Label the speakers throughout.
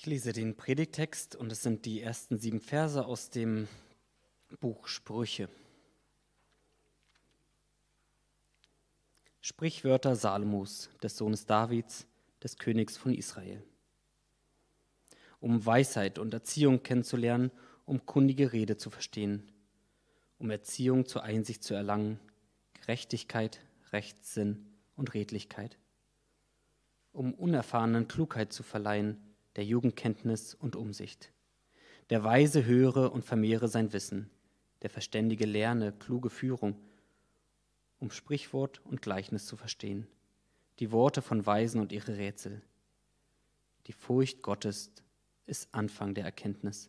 Speaker 1: Ich lese den Predigtext und es sind die ersten sieben Verse aus dem Buch Sprüche. Sprichwörter Salomos, des Sohnes Davids, des Königs von Israel. Um Weisheit und Erziehung kennenzulernen, um kundige Rede zu verstehen, um Erziehung zur Einsicht zu erlangen, Gerechtigkeit, Rechtssinn und Redlichkeit, um unerfahrenen Klugheit zu verleihen, der Jugendkenntnis und Umsicht. Der Weise höre und vermehre sein Wissen, der Verständige lerne kluge Führung, um Sprichwort und Gleichnis zu verstehen, die Worte von Weisen und ihre Rätsel. Die Furcht Gottes ist Anfang der Erkenntnis.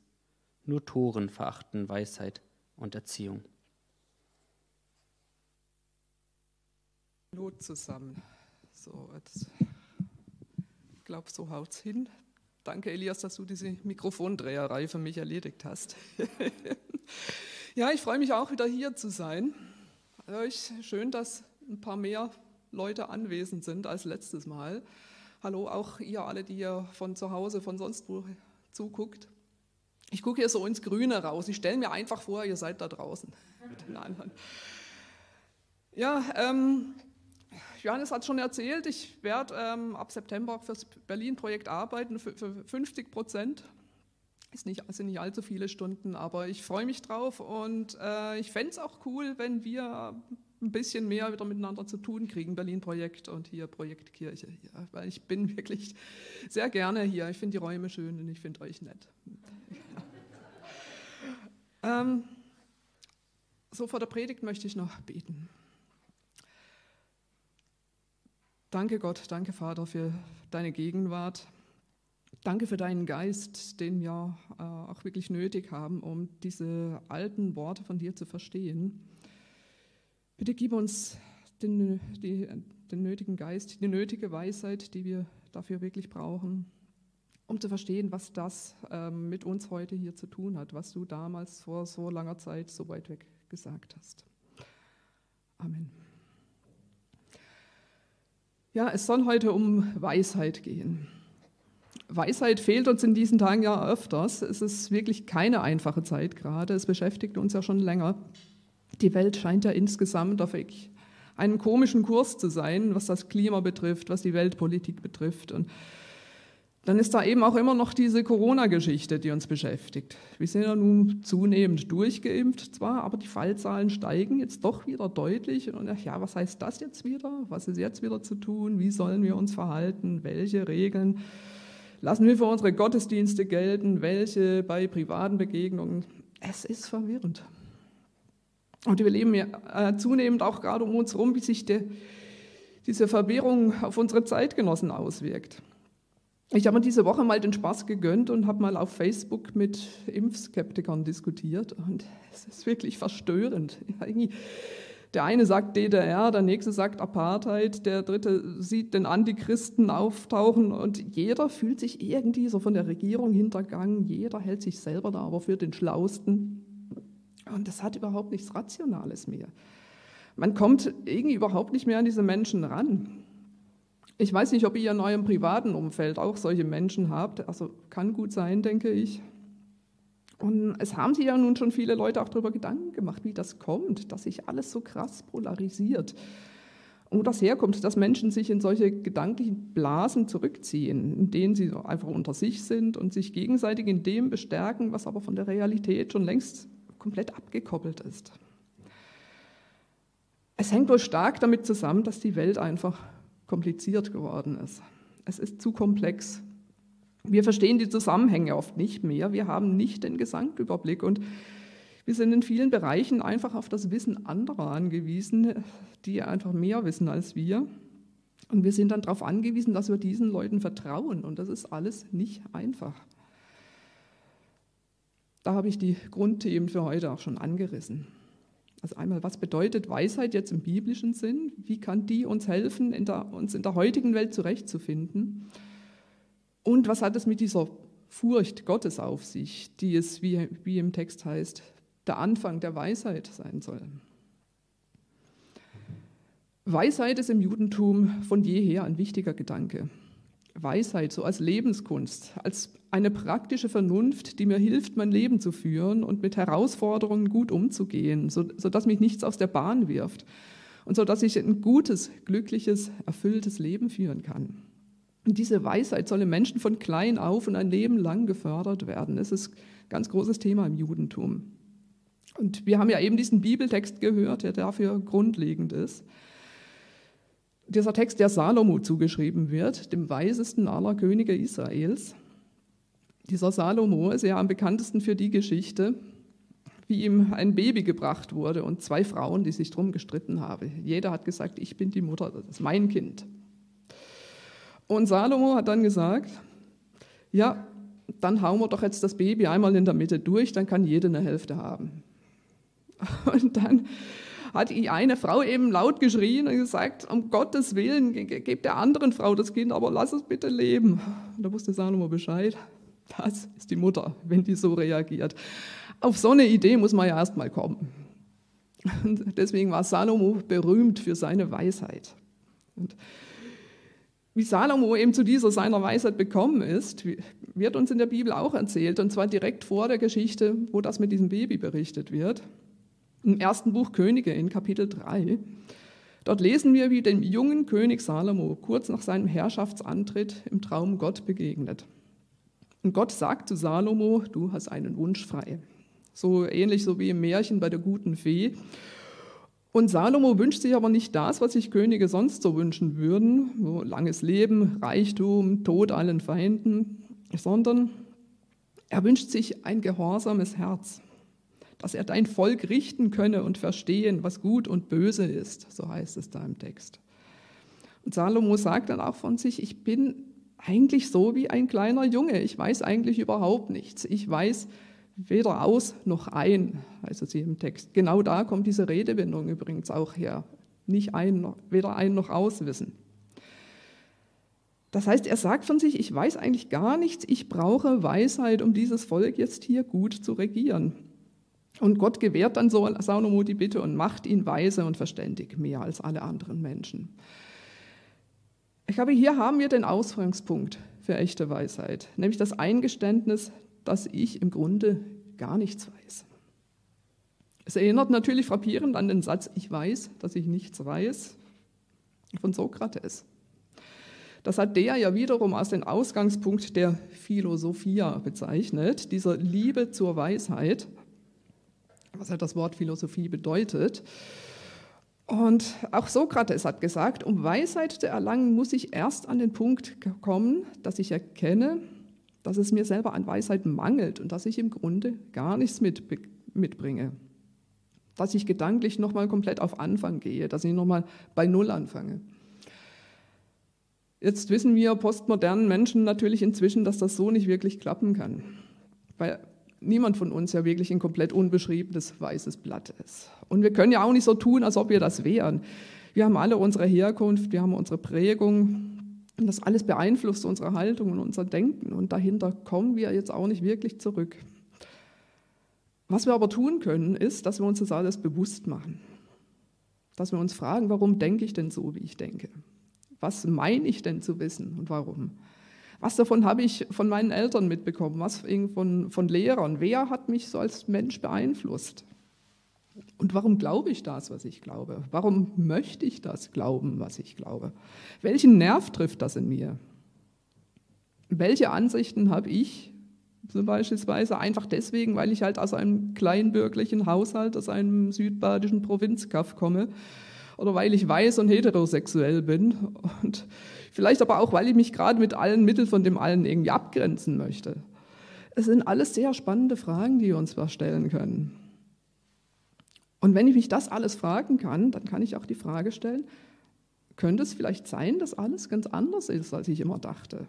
Speaker 1: Nur Toren verachten Weisheit und Erziehung.
Speaker 2: Not zusammen. So, jetzt, ich glaube, so haut's hin. Danke, Elias, dass du diese Mikrofondreherei für mich erledigt hast. ja, ich freue mich auch wieder hier zu sein. Schön, dass ein paar mehr Leute anwesend sind als letztes Mal. Hallo auch ihr alle, die ihr von zu Hause, von sonst wo zuguckt. Ich gucke hier so ins Grüne raus. Ich stelle mir einfach vor, ihr seid da draußen mit den anderen. Ja, ähm, Johannes hat schon erzählt, ich werde ähm, ab September fürs Berlin-Projekt arbeiten, für, für 50 Prozent. Ist nicht, sind nicht allzu viele Stunden, aber ich freue mich drauf und äh, ich fände es auch cool, wenn wir ein bisschen mehr wieder miteinander zu tun kriegen, Berlin-Projekt und hier Projekt Kirche. Ja, weil ich bin wirklich sehr gerne hier. Ich finde die Räume schön und ich finde euch nett. ähm, so vor der Predigt möchte ich noch beten. Danke Gott, danke Vater für deine Gegenwart. Danke für deinen Geist, den wir äh, auch wirklich nötig haben, um diese alten Worte von dir zu verstehen. Bitte gib uns den, die, den nötigen Geist, die nötige Weisheit, die wir dafür wirklich brauchen, um zu verstehen, was das ähm, mit uns heute hier zu tun hat, was du damals vor so langer Zeit so weit weg gesagt hast. Amen. Ja, es soll heute um Weisheit gehen. Weisheit fehlt uns in diesen Tagen ja öfters. Es ist wirklich keine einfache Zeit gerade. Es beschäftigt uns ja schon länger. Die Welt scheint ja insgesamt auf einen komischen Kurs zu sein, was das Klima betrifft, was die Weltpolitik betrifft. Und dann ist da eben auch immer noch diese Corona-Geschichte, die uns beschäftigt. Wir sind ja nun zunehmend durchgeimpft zwar, aber die Fallzahlen steigen jetzt doch wieder deutlich. Und ja, was heißt das jetzt wieder? Was ist jetzt wieder zu tun? Wie sollen wir uns verhalten? Welche Regeln lassen wir für unsere Gottesdienste gelten? Welche bei privaten Begegnungen? Es ist verwirrend. Und wir leben ja äh, zunehmend auch gerade um uns herum, wie sich de, diese Verwirrung auf unsere Zeitgenossen auswirkt. Ich habe mir diese Woche mal den Spaß gegönnt und habe mal auf Facebook mit Impfskeptikern diskutiert und es ist wirklich verstörend. Der eine sagt DDR, der nächste sagt Apartheid, der dritte sieht den Antichristen auftauchen und jeder fühlt sich irgendwie so von der Regierung hintergangen, jeder hält sich selber da aber für den Schlausten und das hat überhaupt nichts Rationales mehr. Man kommt irgendwie überhaupt nicht mehr an diese Menschen ran. Ich weiß nicht, ob ihr in eurem privaten Umfeld auch solche Menschen habt. Also kann gut sein, denke ich. Und es haben sich ja nun schon viele Leute auch darüber Gedanken gemacht, wie das kommt, dass sich alles so krass polarisiert. Und wo das herkommt, dass Menschen sich in solche gedanklichen Blasen zurückziehen, in denen sie einfach unter sich sind und sich gegenseitig in dem bestärken, was aber von der Realität schon längst komplett abgekoppelt ist. Es hängt wohl stark damit zusammen, dass die Welt einfach kompliziert geworden ist. Es ist zu komplex. Wir verstehen die Zusammenhänge oft nicht mehr. Wir haben nicht den Gesamtüberblick und wir sind in vielen Bereichen einfach auf das Wissen anderer angewiesen, die einfach mehr wissen als wir. Und wir sind dann darauf angewiesen, dass wir diesen Leuten vertrauen. Und das ist alles nicht einfach. Da habe ich die Grundthemen für heute auch schon angerissen. Also einmal, was bedeutet Weisheit jetzt im biblischen Sinn? Wie kann die uns helfen, in der, uns in der heutigen Welt zurechtzufinden? Und was hat es mit dieser Furcht Gottes auf sich, die es, wie, wie im Text heißt, der Anfang der Weisheit sein soll? Weisheit ist im Judentum von jeher ein wichtiger Gedanke. Weisheit so als Lebenskunst, als eine praktische Vernunft, die mir hilft, mein Leben zu führen und mit Herausforderungen gut umzugehen, sodass mich nichts aus der Bahn wirft und sodass ich ein gutes, glückliches, erfülltes Leben führen kann. Und diese Weisheit soll im Menschen von klein auf und ein Leben lang gefördert werden. Das ist ein ganz großes Thema im Judentum. Und wir haben ja eben diesen Bibeltext gehört, der dafür grundlegend ist. Dieser Text, der Salomo zugeschrieben wird, dem weisesten aller Könige Israels. Dieser Salomo ist ja am bekanntesten für die Geschichte, wie ihm ein Baby gebracht wurde und zwei Frauen, die sich drum gestritten haben. Jeder hat gesagt, ich bin die Mutter, das ist mein Kind. Und Salomo hat dann gesagt, ja, dann hauen wir doch jetzt das Baby einmal in der Mitte durch, dann kann jeder eine Hälfte haben. Und dann hat eine Frau eben laut geschrien und gesagt, um Gottes Willen, gebt der anderen Frau das Kind, aber lass es bitte leben. Und da wusste Salomo Bescheid. Das ist die Mutter, wenn die so reagiert. Auf so eine Idee muss man ja erst mal kommen. Und deswegen war Salomo berühmt für seine Weisheit. Und wie Salomo eben zu dieser seiner Weisheit bekommen ist, wird uns in der Bibel auch erzählt, und zwar direkt vor der Geschichte, wo das mit diesem Baby berichtet wird. Im ersten Buch Könige in Kapitel 3. Dort lesen wir, wie dem jungen König Salomo kurz nach seinem Herrschaftsantritt im Traum Gott begegnet. Und Gott sagt zu Salomo, du hast einen Wunsch frei. So ähnlich so wie im Märchen bei der guten Fee. Und Salomo wünscht sich aber nicht das, was sich Könige sonst so wünschen würden, so langes Leben, Reichtum, Tod allen Feinden, sondern er wünscht sich ein gehorsames Herz, dass er dein Volk richten könne und verstehen, was gut und böse ist, so heißt es da im Text. Und Salomo sagt dann auch von sich, ich bin eigentlich so wie ein kleiner Junge, ich weiß eigentlich überhaupt nichts, ich weiß weder aus noch ein, also sie im Text. Genau da kommt diese Redewendung übrigens auch her. Nicht ein, weder ein noch aus wissen. Das heißt, er sagt von sich, ich weiß eigentlich gar nichts, ich brauche Weisheit, um dieses Volk jetzt hier gut zu regieren. Und Gott gewährt dann Salomo die Bitte und macht ihn weise und verständig, mehr als alle anderen Menschen. Ich glaube, hier haben wir den Ausgangspunkt für echte Weisheit, nämlich das Eingeständnis, dass ich im Grunde gar nichts weiß. Es erinnert natürlich frappierend an den Satz, ich weiß, dass ich nichts weiß, von Sokrates. Das hat der ja wiederum als den Ausgangspunkt der Philosophia bezeichnet, dieser Liebe zur Weisheit, was halt das Wort Philosophie bedeutet. Und auch Sokrates hat gesagt, um Weisheit zu erlangen, muss ich erst an den Punkt kommen, dass ich erkenne, dass es mir selber an Weisheit mangelt und dass ich im Grunde gar nichts mit, mitbringe. Dass ich gedanklich nochmal komplett auf Anfang gehe, dass ich nochmal bei Null anfange. Jetzt wissen wir postmodernen Menschen natürlich inzwischen, dass das so nicht wirklich klappen kann, weil niemand von uns ja wirklich ein komplett unbeschriebenes weißes Blatt ist. Und wir können ja auch nicht so tun, als ob wir das wären. Wir haben alle unsere Herkunft, wir haben unsere Prägung, und das alles beeinflusst unsere Haltung und unser Denken. Und dahinter kommen wir jetzt auch nicht wirklich zurück. Was wir aber tun können, ist, dass wir uns das alles bewusst machen. Dass wir uns fragen, warum denke ich denn so, wie ich denke? Was meine ich denn zu wissen und warum? Was davon habe ich von meinen Eltern mitbekommen? Was von, von Lehrern? Wer hat mich so als Mensch beeinflusst? Und warum glaube ich das, was ich glaube? Warum möchte ich das glauben, was ich glaube? Welchen Nerv trifft das in mir? Welche Ansichten habe ich zum beispielsweise einfach deswegen, weil ich halt aus einem kleinbürgerlichen Haushalt, aus einem südbadischen Provinzkaff komme oder weil ich weiß und heterosexuell bin und vielleicht aber auch, weil ich mich gerade mit allen Mitteln von dem allen irgendwie abgrenzen möchte. Es sind alles sehr spannende Fragen, die wir uns stellen können. Und wenn ich mich das alles fragen kann, dann kann ich auch die Frage stellen, könnte es vielleicht sein, dass alles ganz anders ist, als ich immer dachte?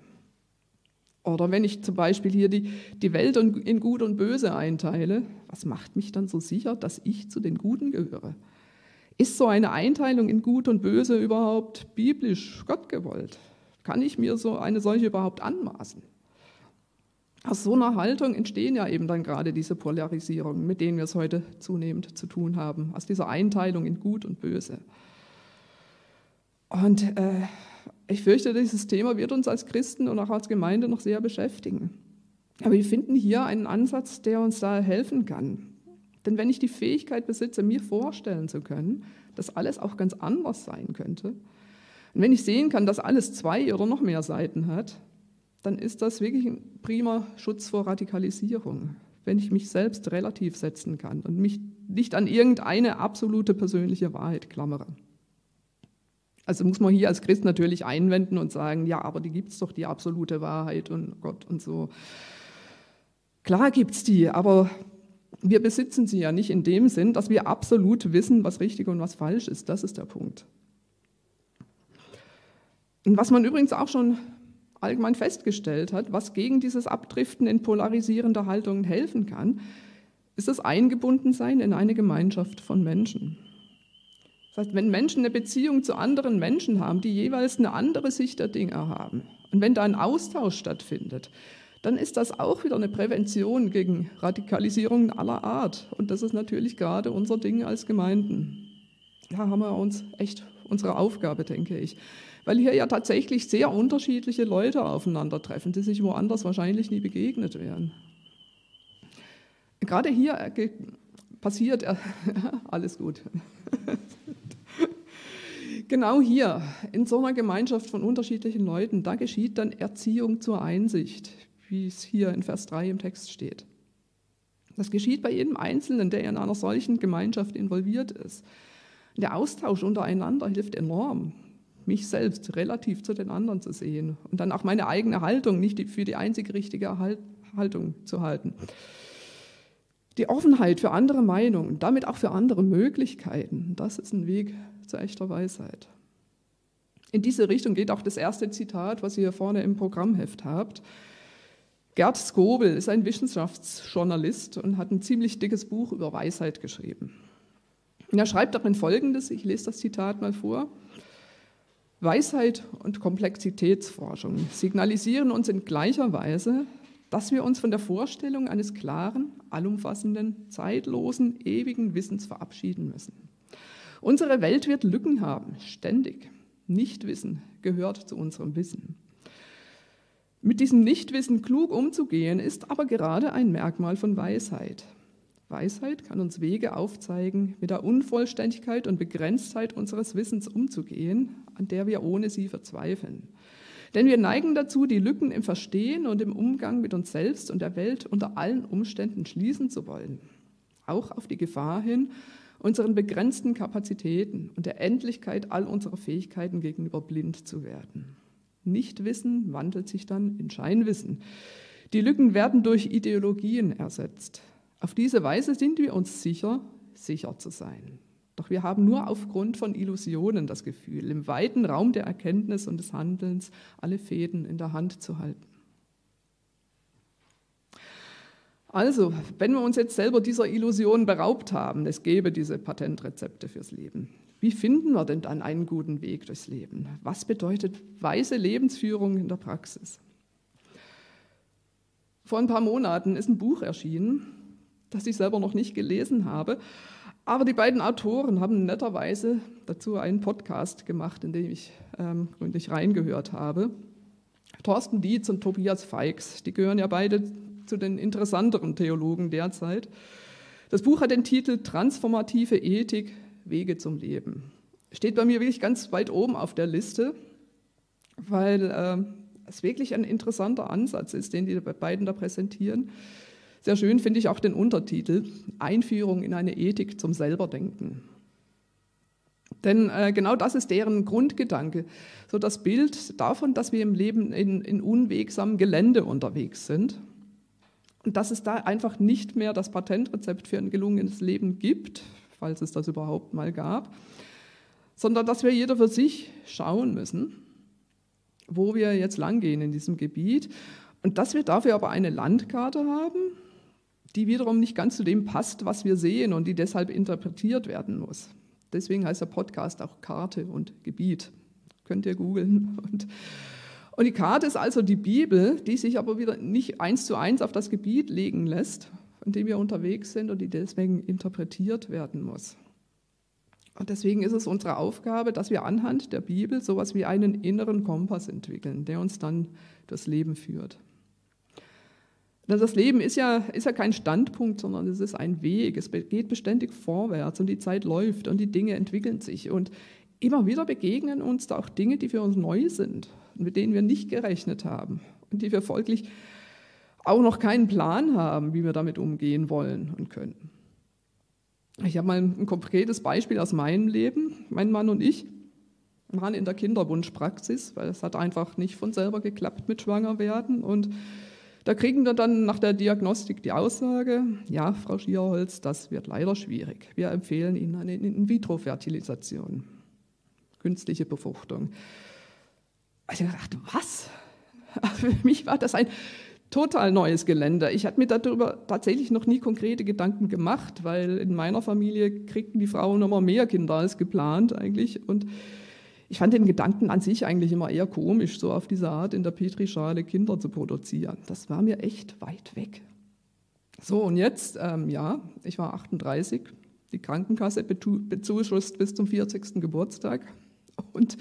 Speaker 2: Oder wenn ich zum Beispiel hier die, die Welt in Gut und Böse einteile, was macht mich dann so sicher, dass ich zu den Guten gehöre? Ist so eine Einteilung in Gut und Böse überhaupt biblisch Gott gewollt? Kann ich mir so eine solche überhaupt anmaßen? Aus so einer Haltung entstehen ja eben dann gerade diese Polarisierungen, mit denen wir es heute zunehmend zu tun haben, aus dieser Einteilung in Gut und Böse. Und äh, ich fürchte, dieses Thema wird uns als Christen und auch als Gemeinde noch sehr beschäftigen. Aber wir finden hier einen Ansatz, der uns da helfen kann. Denn wenn ich die Fähigkeit besitze, mir vorstellen zu können, dass alles auch ganz anders sein könnte, und wenn ich sehen kann, dass alles zwei oder noch mehr Seiten hat, dann ist das wirklich ein prima Schutz vor Radikalisierung, wenn ich mich selbst relativ setzen kann und mich nicht an irgendeine absolute persönliche Wahrheit klammere. Also muss man hier als Christ natürlich einwenden und sagen, ja, aber die gibt es doch, die absolute Wahrheit und Gott und so. Klar gibt es die, aber wir besitzen sie ja nicht in dem Sinn, dass wir absolut wissen, was richtig und was falsch ist. Das ist der Punkt. Und was man übrigens auch schon allgemein festgestellt hat, was gegen dieses Abdriften in polarisierende Haltungen helfen kann, ist das Eingebundensein in eine Gemeinschaft von Menschen. Das heißt, wenn Menschen eine Beziehung zu anderen Menschen haben, die jeweils eine andere Sicht der Dinge haben, und wenn da ein Austausch stattfindet, dann ist das auch wieder eine Prävention gegen Radikalisierungen aller Art. Und das ist natürlich gerade unser Ding als Gemeinden. Da haben wir uns echt unsere Aufgabe, denke ich. Weil hier ja tatsächlich sehr unterschiedliche Leute aufeinandertreffen, die sich woanders wahrscheinlich nie begegnet wären. Gerade hier äh, passiert, äh, alles gut. genau hier, in so einer Gemeinschaft von unterschiedlichen Leuten, da geschieht dann Erziehung zur Einsicht, wie es hier in Vers 3 im Text steht. Das geschieht bei jedem Einzelnen, der in einer solchen Gemeinschaft involviert ist. Der Austausch untereinander hilft enorm, mich selbst relativ zu den anderen zu sehen und dann auch meine eigene Haltung nicht für die einzig richtige Haltung zu halten. Die Offenheit für andere Meinungen, damit auch für andere Möglichkeiten, das ist ein Weg zu echter Weisheit. In diese Richtung geht auch das erste Zitat, was ihr hier vorne im Programmheft habt. Gerd Skobel ist ein Wissenschaftsjournalist und hat ein ziemlich dickes Buch über Weisheit geschrieben. Und er schreibt darin Folgendes, ich lese das Zitat mal vor. Weisheit und Komplexitätsforschung signalisieren uns in gleicher Weise, dass wir uns von der Vorstellung eines klaren, allumfassenden, zeitlosen, ewigen Wissens verabschieden müssen. Unsere Welt wird Lücken haben, ständig. Nichtwissen gehört zu unserem Wissen. Mit diesem Nichtwissen klug umzugehen, ist aber gerade ein Merkmal von Weisheit. Weisheit kann uns Wege aufzeigen, mit der Unvollständigkeit und Begrenztheit unseres Wissens umzugehen, an der wir ohne sie verzweifeln. Denn wir neigen dazu, die Lücken im Verstehen und im Umgang mit uns selbst und der Welt unter allen Umständen schließen zu wollen. Auch auf die Gefahr hin, unseren begrenzten Kapazitäten und der Endlichkeit all unserer Fähigkeiten gegenüber blind zu werden. Nichtwissen wandelt sich dann in Scheinwissen. Die Lücken werden durch Ideologien ersetzt. Auf diese Weise sind wir uns sicher, sicher zu sein. Doch wir haben nur aufgrund von Illusionen das Gefühl, im weiten Raum der Erkenntnis und des Handelns alle Fäden in der Hand zu halten. Also, wenn wir uns jetzt selber dieser Illusion beraubt haben, es gäbe diese Patentrezepte fürs Leben, wie finden wir denn dann einen guten Weg durchs Leben? Was bedeutet weise Lebensführung in der Praxis? Vor ein paar Monaten ist ein Buch erschienen, das ich selber noch nicht gelesen habe. Aber die beiden Autoren haben netterweise dazu einen Podcast gemacht, in den ich ähm, gründlich reingehört habe. Thorsten Dietz und Tobias Feix, die gehören ja beide zu den interessanteren Theologen derzeit. Das Buch hat den Titel Transformative Ethik, Wege zum Leben. Steht bei mir wirklich ganz weit oben auf der Liste, weil äh, es wirklich ein interessanter Ansatz ist, den die beiden da präsentieren. Sehr schön finde ich auch den Untertitel Einführung in eine Ethik zum Selberdenken. Denn äh, genau das ist deren Grundgedanke, so das Bild davon, dass wir im Leben in, in unwegsamem Gelände unterwegs sind und dass es da einfach nicht mehr das Patentrezept für ein gelungenes Leben gibt, falls es das überhaupt mal gab, sondern dass wir jeder für sich schauen müssen, wo wir jetzt langgehen in diesem Gebiet und dass wir dafür aber eine Landkarte haben, die wiederum nicht ganz zu dem passt, was wir sehen und die deshalb interpretiert werden muss. Deswegen heißt der Podcast auch Karte und Gebiet. Könnt ihr googeln. Und, und die Karte ist also die Bibel, die sich aber wieder nicht eins zu eins auf das Gebiet legen lässt, in dem wir unterwegs sind und die deswegen interpretiert werden muss. Und deswegen ist es unsere Aufgabe, dass wir anhand der Bibel sowas wie einen inneren Kompass entwickeln, der uns dann das Leben führt. Das Leben ist ja, ist ja kein Standpunkt, sondern es ist ein Weg. Es geht beständig vorwärts und die Zeit läuft und die Dinge entwickeln sich. Und immer wieder begegnen uns da auch Dinge, die für uns neu sind und mit denen wir nicht gerechnet haben und die wir folglich auch noch keinen Plan haben, wie wir damit umgehen wollen und können. Ich habe mal ein konkretes Beispiel aus meinem Leben. Mein Mann und ich waren in der Kinderwunschpraxis, weil es hat einfach nicht von selber geklappt mit Schwangerwerden. Und da kriegen wir dann nach der Diagnostik die Aussage, ja, Frau Schierholz, das wird leider schwierig. Wir empfehlen Ihnen eine In-vitro-Fertilisation, künstliche Befruchtung. Also ich dachte, was? Für mich war das ein total neues Gelände. Ich hatte mir darüber tatsächlich noch nie konkrete Gedanken gemacht, weil in meiner Familie kriegten die Frauen immer mehr Kinder als geplant eigentlich. Und ich fand den Gedanken an sich eigentlich immer eher komisch, so auf diese Art in der Petrischale Kinder zu produzieren. Das war mir echt weit weg. So, und jetzt, ähm, ja, ich war 38, die Krankenkasse bezuschusst bis zum 40. Geburtstag. Und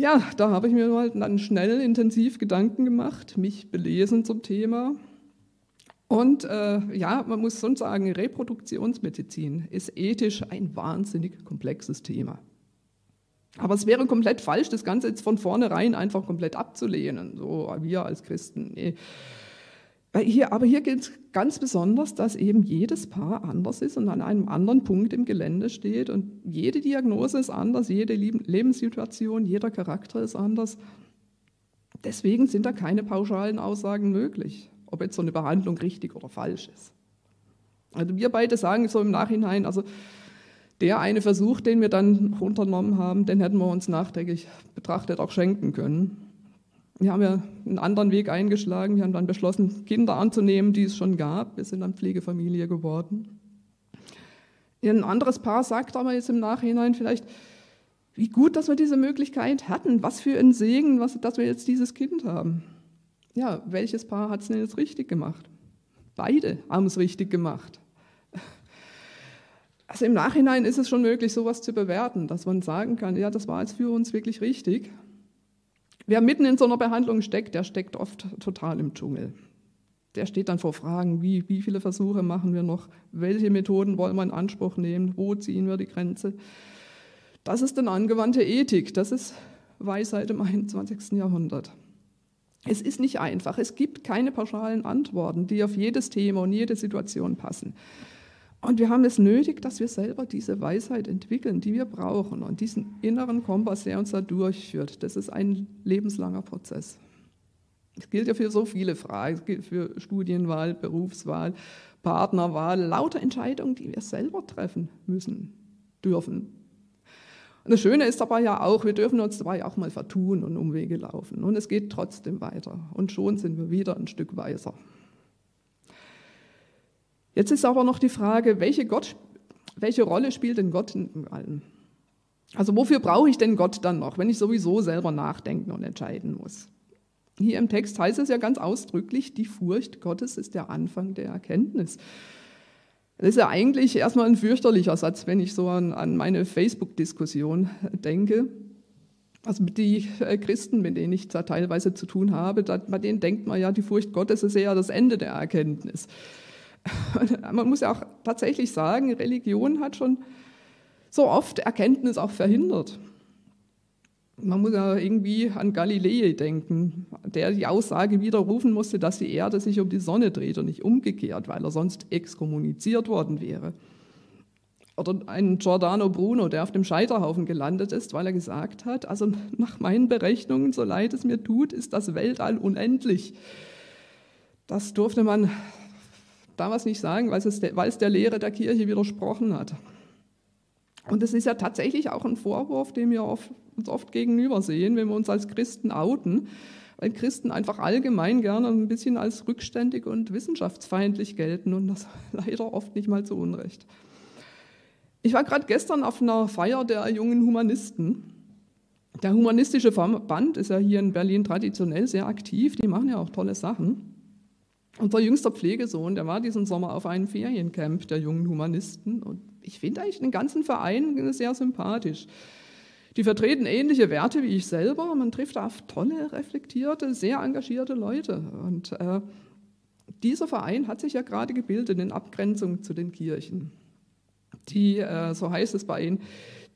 Speaker 2: ja, da habe ich mir mal dann schnell intensiv Gedanken gemacht, mich belesen zum Thema. Und äh, ja, man muss schon sagen, Reproduktionsmedizin ist ethisch ein wahnsinnig komplexes Thema. Aber es wäre komplett falsch, das Ganze jetzt von vornherein einfach komplett abzulehnen. So, wir als Christen. Nee. Hier, aber hier gilt ganz besonders, dass eben jedes Paar anders ist und an einem anderen Punkt im Gelände steht. Und jede Diagnose ist anders, jede Lebenssituation, jeder Charakter ist anders. Deswegen sind da keine pauschalen Aussagen möglich, ob jetzt so eine Behandlung richtig oder falsch ist. Also wir beide sagen so im Nachhinein, also der eine Versuch, den wir dann unternommen haben, den hätten wir uns nachträglich betrachtet auch schenken können. Wir haben ja einen anderen Weg eingeschlagen. Wir haben dann beschlossen, Kinder anzunehmen, die es schon gab. Wir sind dann Pflegefamilie geworden. Ein anderes Paar sagt aber jetzt im Nachhinein vielleicht, wie gut, dass wir diese Möglichkeit hatten. Was für ein Segen, was, dass wir jetzt dieses Kind haben. Ja, welches Paar hat es denn jetzt richtig gemacht? Beide haben es richtig gemacht. Also im Nachhinein ist es schon möglich, sowas zu bewerten, dass man sagen kann, ja, das war jetzt für uns wirklich richtig. Wer mitten in so einer Behandlung steckt, der steckt oft total im Dschungel. Der steht dann vor Fragen, wie, wie viele Versuche machen wir noch, welche Methoden wollen wir in Anspruch nehmen, wo ziehen wir die Grenze. Das ist dann angewandte Ethik, das ist Weisheit im 21. Jahrhundert. Es ist nicht einfach, es gibt keine pauschalen Antworten, die auf jedes Thema und jede Situation passen. Und wir haben es nötig, dass wir selber diese Weisheit entwickeln, die wir brauchen und diesen inneren Kompass, der uns da durchführt. Das ist ein lebenslanger Prozess. Das gilt ja für so viele Fragen, es gilt für Studienwahl, Berufswahl, Partnerwahl, lauter Entscheidungen, die wir selber treffen müssen, dürfen. Und das Schöne ist dabei ja auch, wir dürfen uns dabei auch mal vertun und Umwege laufen. Und es geht trotzdem weiter. Und schon sind wir wieder ein Stück weiser. Jetzt ist aber noch die Frage, welche, Gott, welche Rolle spielt denn Gott in allem? Also wofür brauche ich denn Gott dann noch, wenn ich sowieso selber nachdenken und entscheiden muss? Hier im Text heißt es ja ganz ausdrücklich, die Furcht Gottes ist der Anfang der Erkenntnis. Das ist ja eigentlich erstmal ein fürchterlicher Satz, wenn ich so an, an meine Facebook-Diskussion denke. Also die äh, Christen, mit denen ich da teilweise zu tun habe, da, bei denen denkt man ja, die Furcht Gottes ist eher das Ende der Erkenntnis. Man muss ja auch tatsächlich sagen, Religion hat schon so oft Erkenntnis auch verhindert. Man muss ja irgendwie an Galilei denken, der die Aussage widerrufen musste, dass die Erde sich um die Sonne dreht und nicht umgekehrt, weil er sonst exkommuniziert worden wäre. Oder ein Giordano Bruno, der auf dem Scheiterhaufen gelandet ist, weil er gesagt hat, also nach meinen Berechnungen, so leid es mir tut, ist das Weltall unendlich. Das durfte man damals nicht sagen, weil es, weil es der Lehre der Kirche widersprochen hat. Und es ist ja tatsächlich auch ein Vorwurf, den wir oft, uns oft gegenüber sehen, wenn wir uns als Christen outen, weil Christen einfach allgemein gerne ein bisschen als rückständig und wissenschaftsfeindlich gelten und das leider oft nicht mal zu Unrecht. Ich war gerade gestern auf einer Feier der jungen Humanisten. Der humanistische Verband ist ja hier in Berlin traditionell sehr aktiv, die machen ja auch tolle Sachen. Unser jüngster Pflegesohn, der war diesen Sommer auf einem Feriencamp der jungen Humanisten und ich finde eigentlich den ganzen Verein sehr sympathisch. Die vertreten ähnliche Werte wie ich selber. Man trifft auf tolle, reflektierte, sehr engagierte Leute. Und äh, dieser Verein hat sich ja gerade gebildet in Abgrenzung zu den Kirchen. Die, äh, so heißt es bei ihnen,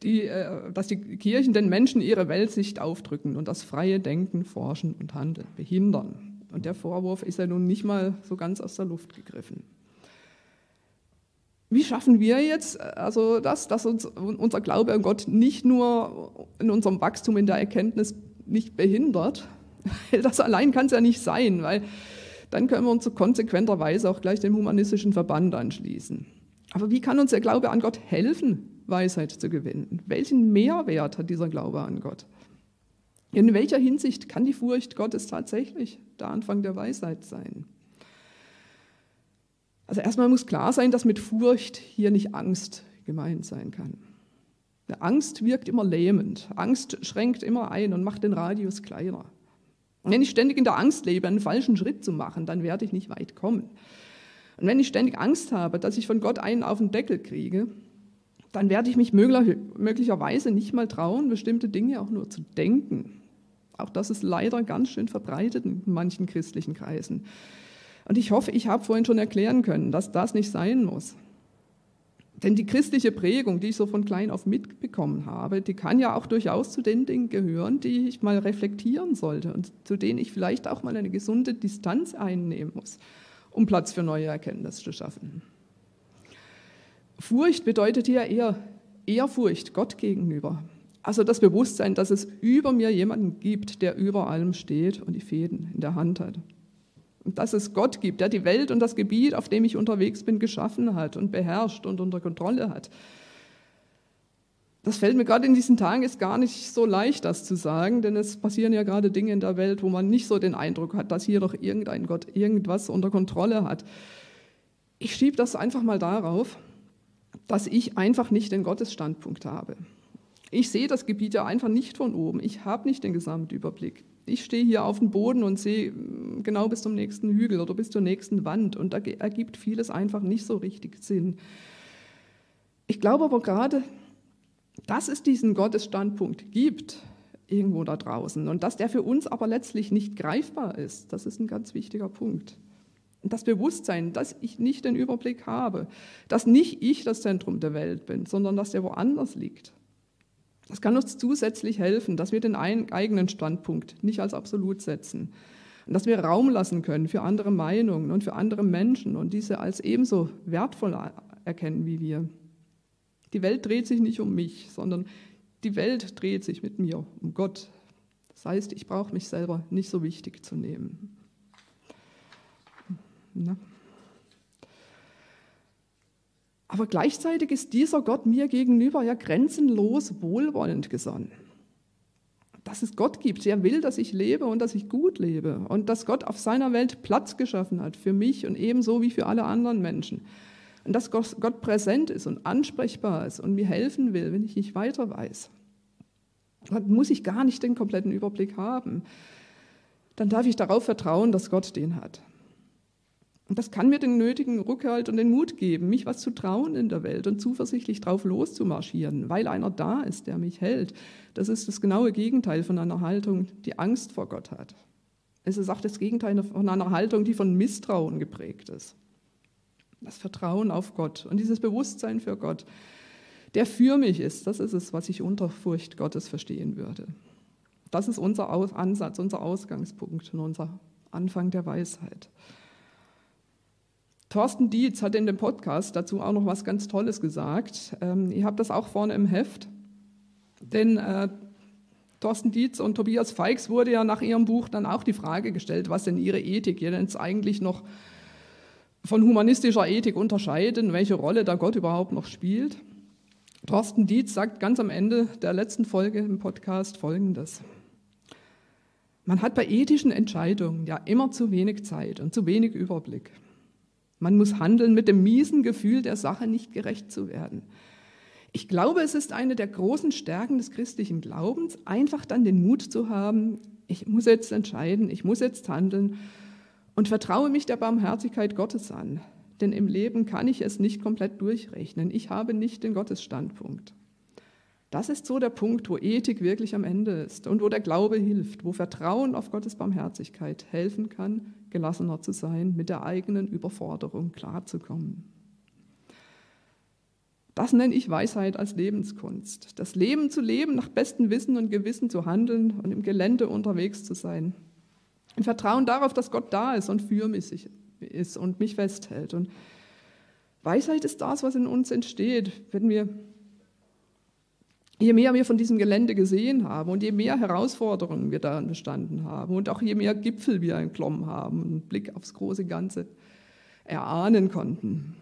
Speaker 2: die, äh, dass die Kirchen den Menschen ihre Weltsicht aufdrücken und das freie Denken, Forschen und Handeln behindern. Und der Vorwurf ist ja nun nicht mal so ganz aus der Luft gegriffen. Wie schaffen wir jetzt also das, dass uns unser Glaube an Gott nicht nur in unserem Wachstum in der Erkenntnis nicht behindert? Das allein kann es ja nicht sein, weil dann können wir uns so konsequenterweise auch gleich dem humanistischen Verband anschließen. Aber wie kann uns der Glaube an Gott helfen, Weisheit zu gewinnen? Welchen Mehrwert hat dieser Glaube an Gott? In welcher Hinsicht kann die Furcht Gottes tatsächlich der Anfang der Weisheit sein? Also erstmal muss klar sein, dass mit Furcht hier nicht Angst gemeint sein kann. Angst wirkt immer lähmend. Angst schränkt immer ein und macht den Radius kleiner. Wenn ich ständig in der Angst lebe, einen falschen Schritt zu machen, dann werde ich nicht weit kommen. Und wenn ich ständig Angst habe, dass ich von Gott einen auf den Deckel kriege, dann werde ich mich möglicherweise nicht mal trauen, bestimmte Dinge auch nur zu denken. Auch das ist leider ganz schön verbreitet in manchen christlichen Kreisen. Und ich hoffe, ich habe vorhin schon erklären können, dass das nicht sein muss. Denn die christliche Prägung, die ich so von klein auf mitbekommen habe, die kann ja auch durchaus zu den Dingen gehören, die ich mal reflektieren sollte und zu denen ich vielleicht auch mal eine gesunde Distanz einnehmen muss, um Platz für neue Erkenntnisse zu schaffen. Furcht bedeutet hier eher Ehrfurcht Gott gegenüber. Also das Bewusstsein, dass es über mir jemanden gibt, der über allem steht und die Fäden in der Hand hat. Und dass es Gott gibt, der die Welt und das Gebiet, auf dem ich unterwegs bin, geschaffen hat und beherrscht und unter Kontrolle hat. Das fällt mir gerade in diesen Tagen ist gar nicht so leicht, das zu sagen, denn es passieren ja gerade Dinge in der Welt, wo man nicht so den Eindruck hat, dass hier doch irgendein Gott irgendwas unter Kontrolle hat. Ich schiebe das einfach mal darauf, dass ich einfach nicht den Gottesstandpunkt habe. Ich sehe das Gebiet ja einfach nicht von oben. Ich habe nicht den Gesamtüberblick ich stehe hier auf dem Boden und sehe mm, genau bis zum nächsten Hügel oder bis zur nächsten Wand und da ergibt vieles einfach nicht so richtig Sinn. Ich glaube aber gerade, dass es diesen Gottesstandpunkt gibt, irgendwo da draußen, und dass der für uns aber letztlich nicht greifbar ist, das ist ein ganz wichtiger Punkt. Das Bewusstsein, dass ich nicht den Überblick habe, dass nicht ich das Zentrum der Welt bin, sondern dass der woanders liegt. Das kann uns zusätzlich helfen, dass wir den eigenen Standpunkt nicht als absolut setzen und dass wir Raum lassen können für andere Meinungen und für andere Menschen und diese als ebenso wertvoll erkennen wie wir. Die Welt dreht sich nicht um mich, sondern die Welt dreht sich mit mir um Gott. Das heißt, ich brauche mich selber nicht so wichtig zu nehmen. Na? Aber gleichzeitig ist dieser Gott mir gegenüber ja grenzenlos wohlwollend gesonnen. Dass es Gott gibt, der will, dass ich lebe und dass ich gut lebe und dass Gott auf seiner Welt Platz geschaffen hat für mich und ebenso wie für alle anderen Menschen. Und dass Gott präsent ist und ansprechbar ist und mir helfen will, wenn ich nicht weiter weiß. Dann muss ich gar nicht den kompletten Überblick haben. Dann darf ich darauf vertrauen, dass Gott den hat. Und das kann mir den nötigen Rückhalt und den Mut geben, mich was zu trauen in der Welt und zuversichtlich drauf loszumarschieren, weil einer da ist, der mich hält. Das ist das genaue Gegenteil von einer Haltung, die Angst vor Gott hat. Es ist auch das Gegenteil von einer Haltung, die von Misstrauen geprägt ist. Das Vertrauen auf Gott und dieses Bewusstsein für Gott, der für mich ist, das ist es, was ich unter Furcht Gottes verstehen würde. Das ist unser Ansatz, unser Ausgangspunkt und unser Anfang der Weisheit. Thorsten Dietz hat in dem Podcast dazu auch noch was ganz Tolles gesagt. Ähm, ihr habt das auch vorne im Heft. Denn äh, Thorsten Dietz und Tobias Feix wurde ja nach ihrem Buch dann auch die Frage gestellt, was denn ihre Ethik jetzt eigentlich noch von humanistischer Ethik unterscheiden, welche Rolle da Gott überhaupt noch spielt. Thorsten Dietz sagt ganz am Ende der letzten Folge im Podcast Folgendes. Man hat bei ethischen Entscheidungen ja immer zu wenig Zeit und zu wenig Überblick. Man muss handeln mit dem miesen Gefühl, der Sache nicht gerecht zu werden. Ich glaube, es ist eine der großen Stärken des christlichen Glaubens, einfach dann den Mut zu haben, ich muss jetzt entscheiden, ich muss jetzt handeln und vertraue mich der Barmherzigkeit Gottes an, denn im Leben kann ich es nicht komplett durchrechnen. Ich habe nicht den Gottesstandpunkt. Das ist so der Punkt, wo Ethik wirklich am Ende ist und wo der Glaube hilft, wo Vertrauen auf Gottes Barmherzigkeit helfen kann, gelassener zu sein, mit der eigenen Überforderung klarzukommen. Das nenne ich Weisheit als Lebenskunst. Das Leben zu leben, nach bestem Wissen und Gewissen zu handeln und im Gelände unterwegs zu sein. Im Vertrauen darauf, dass Gott da ist und für mich ist und mich festhält. Und Weisheit ist das, was in uns entsteht, wenn wir, je mehr wir von diesem Gelände gesehen haben und je mehr Herausforderungen wir daran bestanden haben und auch je mehr Gipfel wir entklommen haben und einen Blick aufs große Ganze erahnen konnten.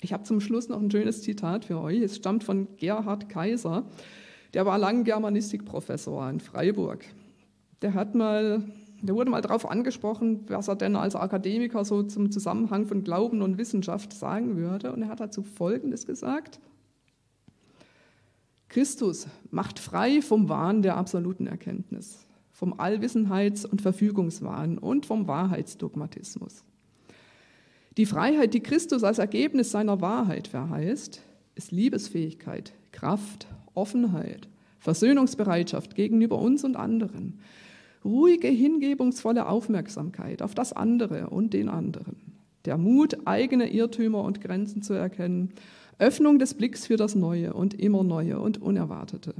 Speaker 2: Ich habe zum Schluss noch ein schönes Zitat für euch. Es stammt von Gerhard Kaiser. Der war lang Germanistikprofessor in Freiburg. Der hat mal, der wurde mal darauf angesprochen, was er denn als Akademiker so zum Zusammenhang von Glauben und Wissenschaft sagen würde. Und er hat dazu Folgendes gesagt. Christus macht frei vom Wahn der absoluten Erkenntnis, vom Allwissenheits- und Verfügungswahn und vom Wahrheitsdogmatismus. Die Freiheit, die Christus als Ergebnis seiner Wahrheit verheißt, ist Liebesfähigkeit, Kraft, Offenheit, Versöhnungsbereitschaft gegenüber uns und anderen, ruhige, hingebungsvolle Aufmerksamkeit auf das andere und den anderen, der Mut, eigene Irrtümer und Grenzen zu erkennen, Öffnung des Blicks für das Neue und immer Neue und Unerwartete,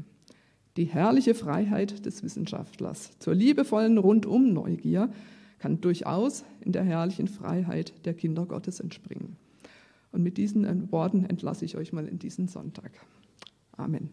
Speaker 2: die herrliche Freiheit des Wissenschaftlers zur liebevollen Rundum-Neugier, kann durchaus in der herrlichen Freiheit der Kinder Gottes entspringen. Und mit diesen Worten entlasse ich euch mal in diesen Sonntag. Amen.